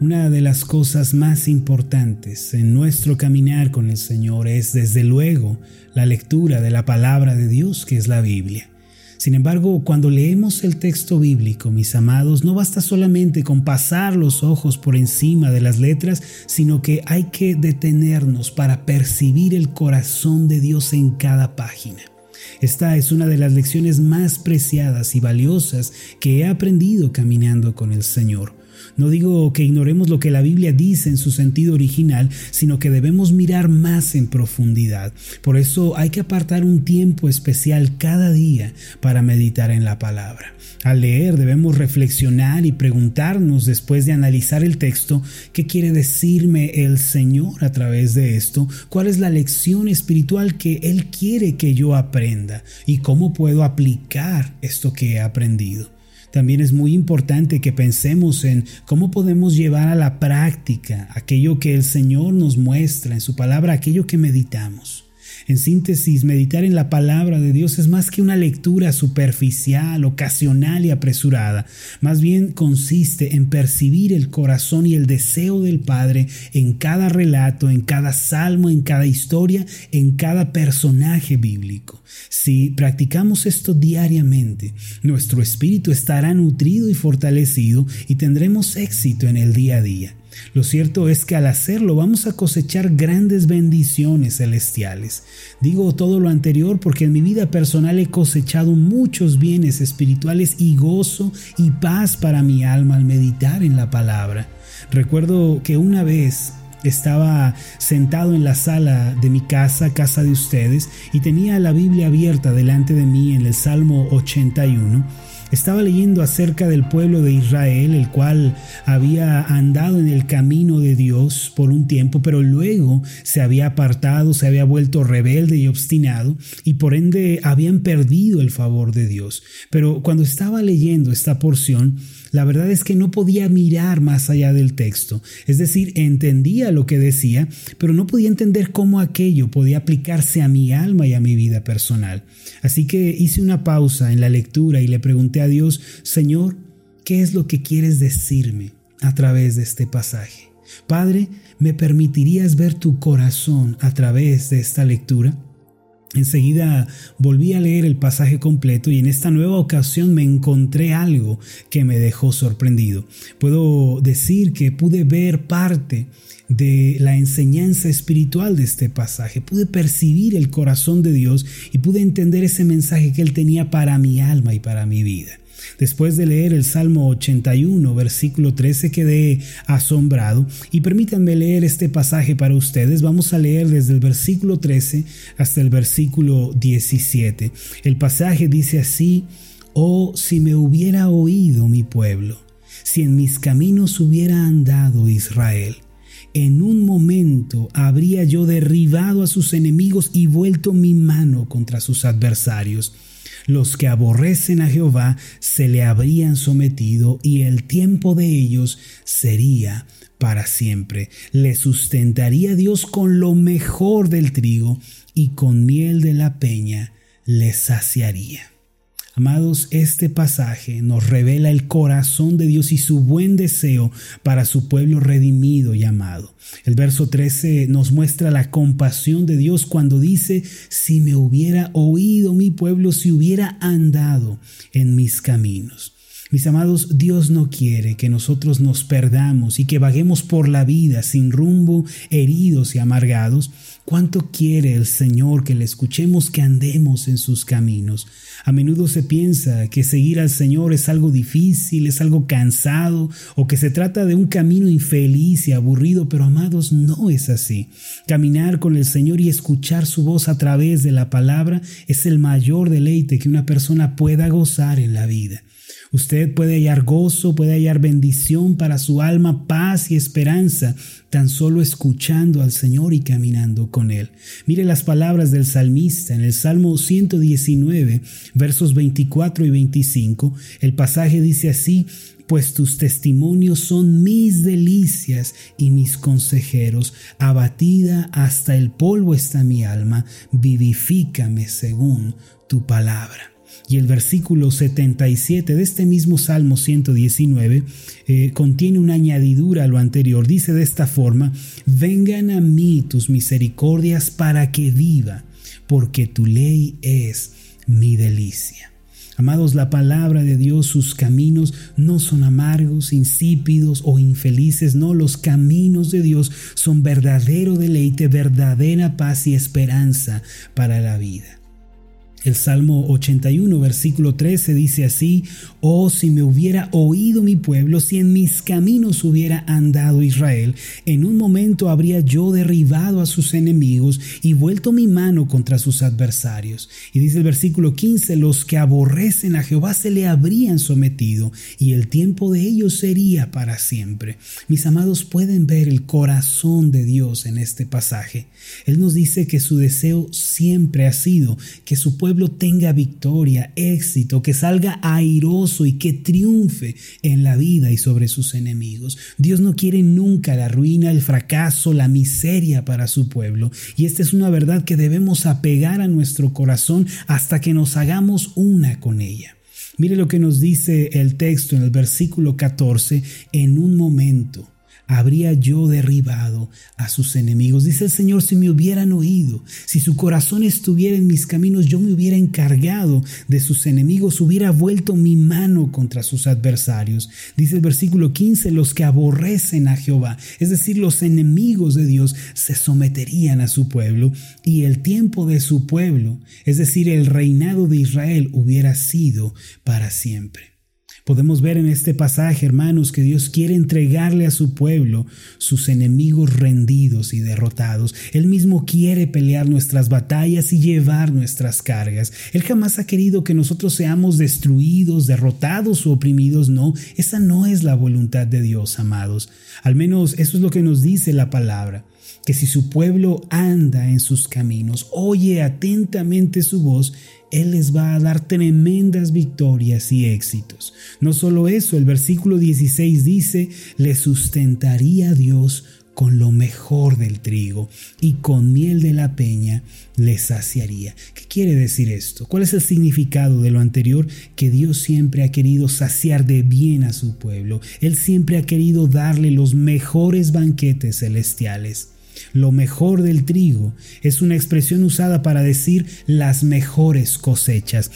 Una de las cosas más importantes en nuestro caminar con el Señor es, desde luego, la lectura de la palabra de Dios, que es la Biblia. Sin embargo, cuando leemos el texto bíblico, mis amados, no basta solamente con pasar los ojos por encima de las letras, sino que hay que detenernos para percibir el corazón de Dios en cada página. Esta es una de las lecciones más preciadas y valiosas que he aprendido caminando con el Señor. No digo que ignoremos lo que la Biblia dice en su sentido original, sino que debemos mirar más en profundidad. Por eso hay que apartar un tiempo especial cada día para meditar en la palabra. Al leer debemos reflexionar y preguntarnos después de analizar el texto, ¿qué quiere decirme el Señor a través de esto? ¿Cuál es la lección espiritual que Él quiere que yo aprenda? ¿Y cómo puedo aplicar esto que he aprendido? También es muy importante que pensemos en cómo podemos llevar a la práctica aquello que el Señor nos muestra en su palabra, aquello que meditamos. En síntesis, meditar en la palabra de Dios es más que una lectura superficial, ocasional y apresurada. Más bien consiste en percibir el corazón y el deseo del Padre en cada relato, en cada salmo, en cada historia, en cada personaje bíblico. Si practicamos esto diariamente, nuestro espíritu estará nutrido y fortalecido y tendremos éxito en el día a día. Lo cierto es que al hacerlo vamos a cosechar grandes bendiciones celestiales. Digo todo lo anterior porque en mi vida personal he cosechado muchos bienes espirituales y gozo y paz para mi alma al meditar en la palabra. Recuerdo que una vez estaba sentado en la sala de mi casa, casa de ustedes, y tenía la Biblia abierta delante de mí en el Salmo 81 estaba leyendo acerca del pueblo de Israel, el cual había andado en el camino de Dios por un tiempo, pero luego se había apartado, se había vuelto rebelde y obstinado, y por ende habían perdido el favor de Dios. Pero cuando estaba leyendo esta porción, la verdad es que no podía mirar más allá del texto, es decir, entendía lo que decía, pero no podía entender cómo aquello podía aplicarse a mi alma y a mi vida personal. Así que hice una pausa en la lectura y le pregunté a Dios, Señor, ¿qué es lo que quieres decirme a través de este pasaje? Padre, ¿me permitirías ver tu corazón a través de esta lectura? Enseguida volví a leer el pasaje completo y en esta nueva ocasión me encontré algo que me dejó sorprendido. Puedo decir que pude ver parte de la enseñanza espiritual de este pasaje, pude percibir el corazón de Dios y pude entender ese mensaje que Él tenía para mi alma y para mi vida. Después de leer el Salmo 81, versículo 13, quedé asombrado y permítanme leer este pasaje para ustedes. Vamos a leer desde el versículo 13 hasta el versículo 17. El pasaje dice así, Oh, si me hubiera oído mi pueblo, si en mis caminos hubiera andado Israel. En un momento habría yo derribado a sus enemigos y vuelto mi mano contra sus adversarios los que aborrecen a Jehová se le habrían sometido y el tiempo de ellos sería para siempre. Le sustentaría Dios con lo mejor del trigo y con miel de la peña le saciaría. Amados, este pasaje nos revela el corazón de Dios y su buen deseo para su pueblo redimido y amado. El verso 13 nos muestra la compasión de Dios cuando dice, si me hubiera oído mi pueblo, si hubiera andado en mis caminos. Mis amados, Dios no quiere que nosotros nos perdamos y que vaguemos por la vida sin rumbo, heridos y amargados. ¿Cuánto quiere el Señor que le escuchemos que andemos en sus caminos? A menudo se piensa que seguir al Señor es algo difícil, es algo cansado o que se trata de un camino infeliz y aburrido, pero amados, no es así. Caminar con el Señor y escuchar su voz a través de la palabra es el mayor deleite que una persona pueda gozar en la vida. Usted puede hallar gozo, puede hallar bendición para su alma, paz y esperanza, tan solo escuchando al Señor y caminando con Mire las palabras del salmista en el Salmo 119, versos 24 y 25. El pasaje dice así, pues tus testimonios son mis delicias y mis consejeros. Abatida hasta el polvo está mi alma, vivifícame según tu palabra. Y el versículo 77 de este mismo Salmo 119 eh, contiene una añadidura a lo anterior. Dice de esta forma, vengan a mí tus misericordias para que viva, porque tu ley es mi delicia. Amados, la palabra de Dios, sus caminos no son amargos, insípidos o infelices, no, los caminos de Dios son verdadero deleite, verdadera paz y esperanza para la vida. El Salmo 81, versículo 13 dice así, Oh, si me hubiera oído mi pueblo, si en mis caminos hubiera andado Israel, en un momento habría yo derribado a sus enemigos y vuelto mi mano contra sus adversarios. Y dice el versículo 15, los que aborrecen a Jehová se le habrían sometido y el tiempo de ellos sería para siempre. Mis amados pueden ver el corazón de Dios en este pasaje. Él nos dice que su deseo siempre ha sido que su pueblo tenga victoria, éxito, que salga airoso y que triunfe en la vida y sobre sus enemigos. Dios no quiere nunca la ruina, el fracaso, la miseria para su pueblo. Y esta es una verdad que debemos apegar a nuestro corazón hasta que nos hagamos una con ella. Mire lo que nos dice el texto en el versículo 14, en un momento habría yo derribado a sus enemigos. Dice el Señor, si me hubieran oído, si su corazón estuviera en mis caminos, yo me hubiera encargado de sus enemigos, hubiera vuelto mi mano contra sus adversarios. Dice el versículo 15, los que aborrecen a Jehová, es decir, los enemigos de Dios, se someterían a su pueblo y el tiempo de su pueblo, es decir, el reinado de Israel, hubiera sido para siempre. Podemos ver en este pasaje, hermanos, que Dios quiere entregarle a su pueblo sus enemigos rendidos y derrotados. Él mismo quiere pelear nuestras batallas y llevar nuestras cargas. Él jamás ha querido que nosotros seamos destruidos, derrotados o oprimidos. No, esa no es la voluntad de Dios, amados. Al menos eso es lo que nos dice la palabra que si su pueblo anda en sus caminos, oye atentamente su voz, Él les va a dar tremendas victorias y éxitos. No solo eso, el versículo 16 dice, le sustentaría Dios con lo mejor del trigo y con miel de la peña le saciaría. ¿Qué quiere decir esto? ¿Cuál es el significado de lo anterior? Que Dios siempre ha querido saciar de bien a su pueblo. Él siempre ha querido darle los mejores banquetes celestiales. Lo mejor del trigo es una expresión usada para decir las mejores cosechas.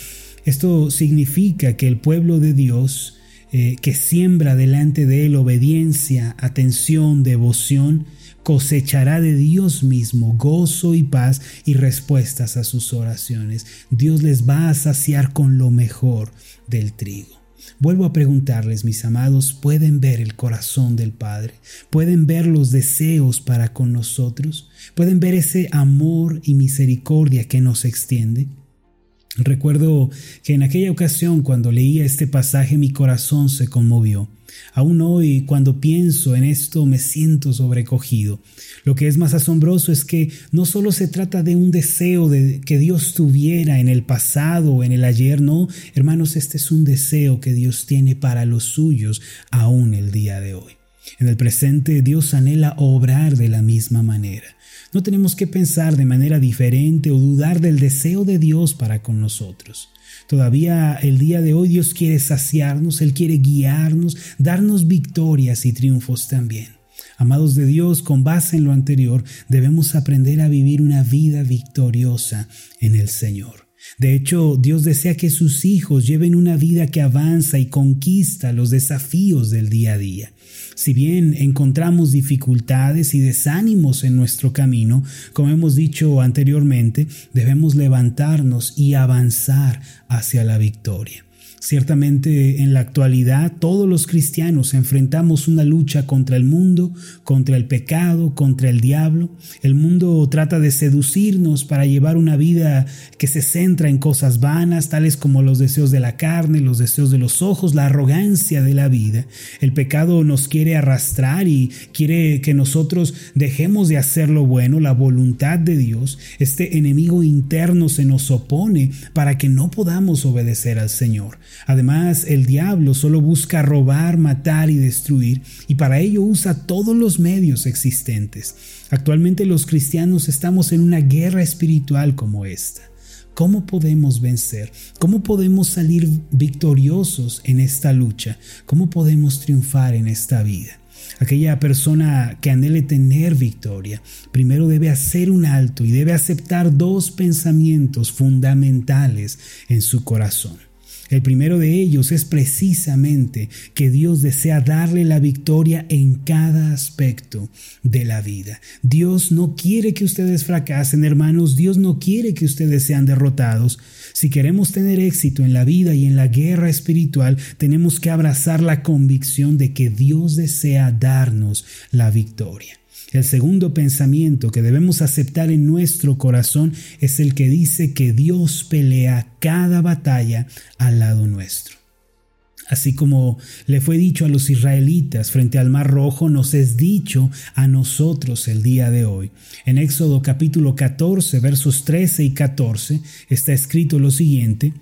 Esto significa que el pueblo de Dios, eh, que siembra delante de él obediencia, atención, devoción, cosechará de Dios mismo gozo y paz y respuestas a sus oraciones. Dios les va a saciar con lo mejor del trigo. Vuelvo a preguntarles, mis amados, ¿pueden ver el corazón del Padre? ¿Pueden ver los deseos para con nosotros? ¿Pueden ver ese amor y misericordia que nos extiende? Recuerdo que en aquella ocasión cuando leía este pasaje mi corazón se conmovió. Aún hoy cuando pienso en esto me siento sobrecogido. Lo que es más asombroso es que no solo se trata de un deseo de que Dios tuviera en el pasado o en el ayer, no, hermanos, este es un deseo que Dios tiene para los suyos aún el día de hoy. En el presente Dios anhela obrar de la misma manera. No tenemos que pensar de manera diferente o dudar del deseo de Dios para con nosotros. Todavía el día de hoy Dios quiere saciarnos, Él quiere guiarnos, darnos victorias y triunfos también. Amados de Dios, con base en lo anterior, debemos aprender a vivir una vida victoriosa en el Señor. De hecho, Dios desea que sus hijos lleven una vida que avanza y conquista los desafíos del día a día. Si bien encontramos dificultades y desánimos en nuestro camino, como hemos dicho anteriormente, debemos levantarnos y avanzar hacia la victoria. Ciertamente en la actualidad todos los cristianos enfrentamos una lucha contra el mundo, contra el pecado, contra el diablo. El mundo trata de seducirnos para llevar una vida que se centra en cosas vanas, tales como los deseos de la carne, los deseos de los ojos, la arrogancia de la vida. El pecado nos quiere arrastrar y quiere que nosotros dejemos de hacer lo bueno, la voluntad de Dios. Este enemigo interno se nos opone para que no podamos obedecer al Señor. Además, el diablo solo busca robar, matar y destruir, y para ello usa todos los medios existentes. Actualmente los cristianos estamos en una guerra espiritual como esta. ¿Cómo podemos vencer? ¿Cómo podemos salir victoriosos en esta lucha? ¿Cómo podemos triunfar en esta vida? Aquella persona que anhele tener victoria, primero debe hacer un alto y debe aceptar dos pensamientos fundamentales en su corazón. El primero de ellos es precisamente que Dios desea darle la victoria en cada aspecto de la vida. Dios no quiere que ustedes fracasen, hermanos. Dios no quiere que ustedes sean derrotados. Si queremos tener éxito en la vida y en la guerra espiritual, tenemos que abrazar la convicción de que Dios desea darnos la victoria. El segundo pensamiento que debemos aceptar en nuestro corazón es el que dice que Dios pelea cada batalla al lado nuestro. Así como le fue dicho a los israelitas frente al Mar Rojo, nos es dicho a nosotros el día de hoy. En Éxodo capítulo 14, versos 13 y 14 está escrito lo siguiente,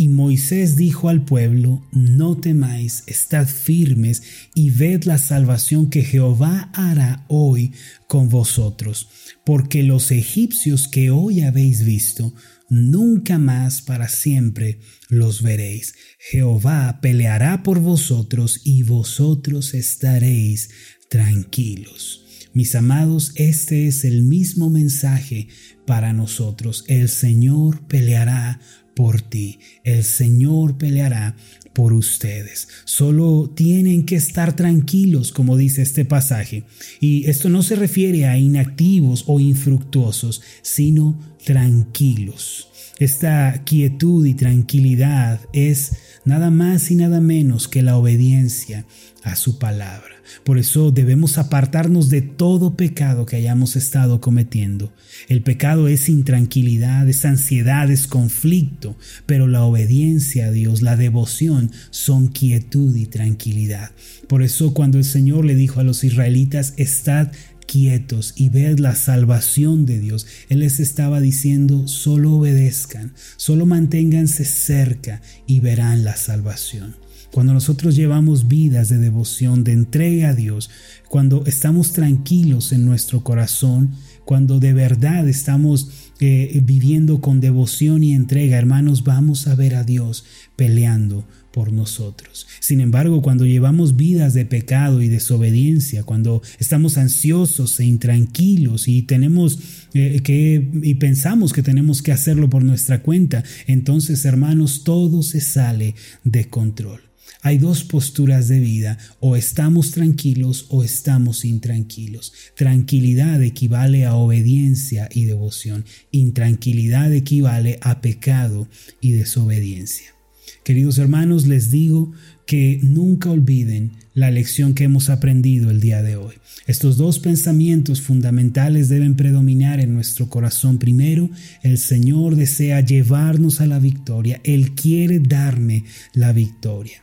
y Moisés dijo al pueblo, no temáis, estad firmes y ved la salvación que Jehová hará hoy con vosotros, porque los egipcios que hoy habéis visto, nunca más para siempre los veréis. Jehová peleará por vosotros y vosotros estaréis tranquilos. Mis amados, este es el mismo mensaje para nosotros. El Señor peleará por ti. El Señor peleará por ustedes. Solo tienen que estar tranquilos, como dice este pasaje. Y esto no se refiere a inactivos o infructuosos, sino tranquilos. Esta quietud y tranquilidad es nada más y nada menos que la obediencia a su palabra. Por eso debemos apartarnos de todo pecado que hayamos estado cometiendo. El pecado es intranquilidad, es ansiedad, es conflicto, pero la obediencia a Dios, la devoción son quietud y tranquilidad. Por eso cuando el Señor le dijo a los israelitas, estad quietos y ved la salvación de Dios. Él les estaba diciendo, solo obedezcan, solo manténganse cerca y verán la salvación. Cuando nosotros llevamos vidas de devoción, de entrega a Dios, cuando estamos tranquilos en nuestro corazón, cuando de verdad estamos eh, viviendo con devoción y entrega, hermanos, vamos a ver a Dios peleando por nosotros. Sin embargo, cuando llevamos vidas de pecado y desobediencia, cuando estamos ansiosos e intranquilos y tenemos eh, que y pensamos que tenemos que hacerlo por nuestra cuenta, entonces, hermanos, todo se sale de control. Hay dos posturas de vida, o estamos tranquilos o estamos intranquilos. Tranquilidad equivale a obediencia y devoción. Intranquilidad equivale a pecado y desobediencia. Queridos hermanos, les digo que nunca olviden la lección que hemos aprendido el día de hoy. Estos dos pensamientos fundamentales deben predominar en nuestro corazón. Primero, el Señor desea llevarnos a la victoria. Él quiere darme la victoria.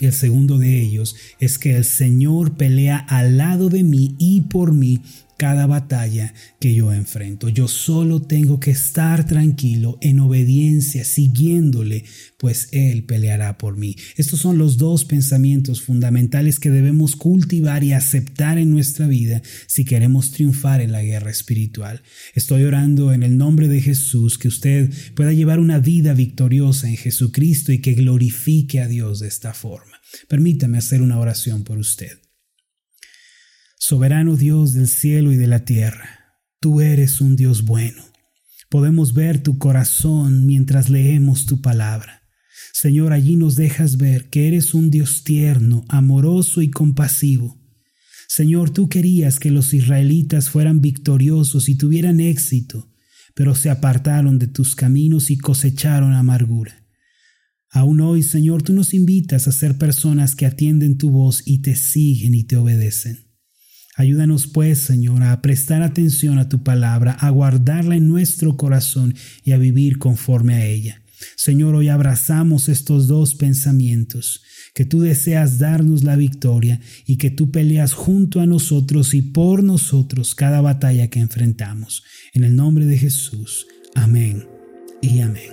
El segundo de ellos es que el Señor pelea al lado de mí y por mí cada batalla que yo enfrento. Yo solo tengo que estar tranquilo en obediencia, siguiéndole, pues Él peleará por mí. Estos son los dos pensamientos fundamentales que debemos cultivar y aceptar en nuestra vida si queremos triunfar en la guerra espiritual. Estoy orando en el nombre de Jesús que usted pueda llevar una vida victoriosa en Jesucristo y que glorifique a Dios de esta forma. Permítame hacer una oración por usted. Soberano Dios del cielo y de la tierra, tú eres un Dios bueno. Podemos ver tu corazón mientras leemos tu palabra. Señor, allí nos dejas ver que eres un Dios tierno, amoroso y compasivo. Señor, tú querías que los israelitas fueran victoriosos y tuvieran éxito, pero se apartaron de tus caminos y cosecharon amargura. Aún hoy, Señor, tú nos invitas a ser personas que atienden tu voz y te siguen y te obedecen. Ayúdanos pues, Señor, a prestar atención a tu palabra, a guardarla en nuestro corazón y a vivir conforme a ella. Señor, hoy abrazamos estos dos pensamientos, que tú deseas darnos la victoria y que tú peleas junto a nosotros y por nosotros cada batalla que enfrentamos. En el nombre de Jesús. Amén y amén.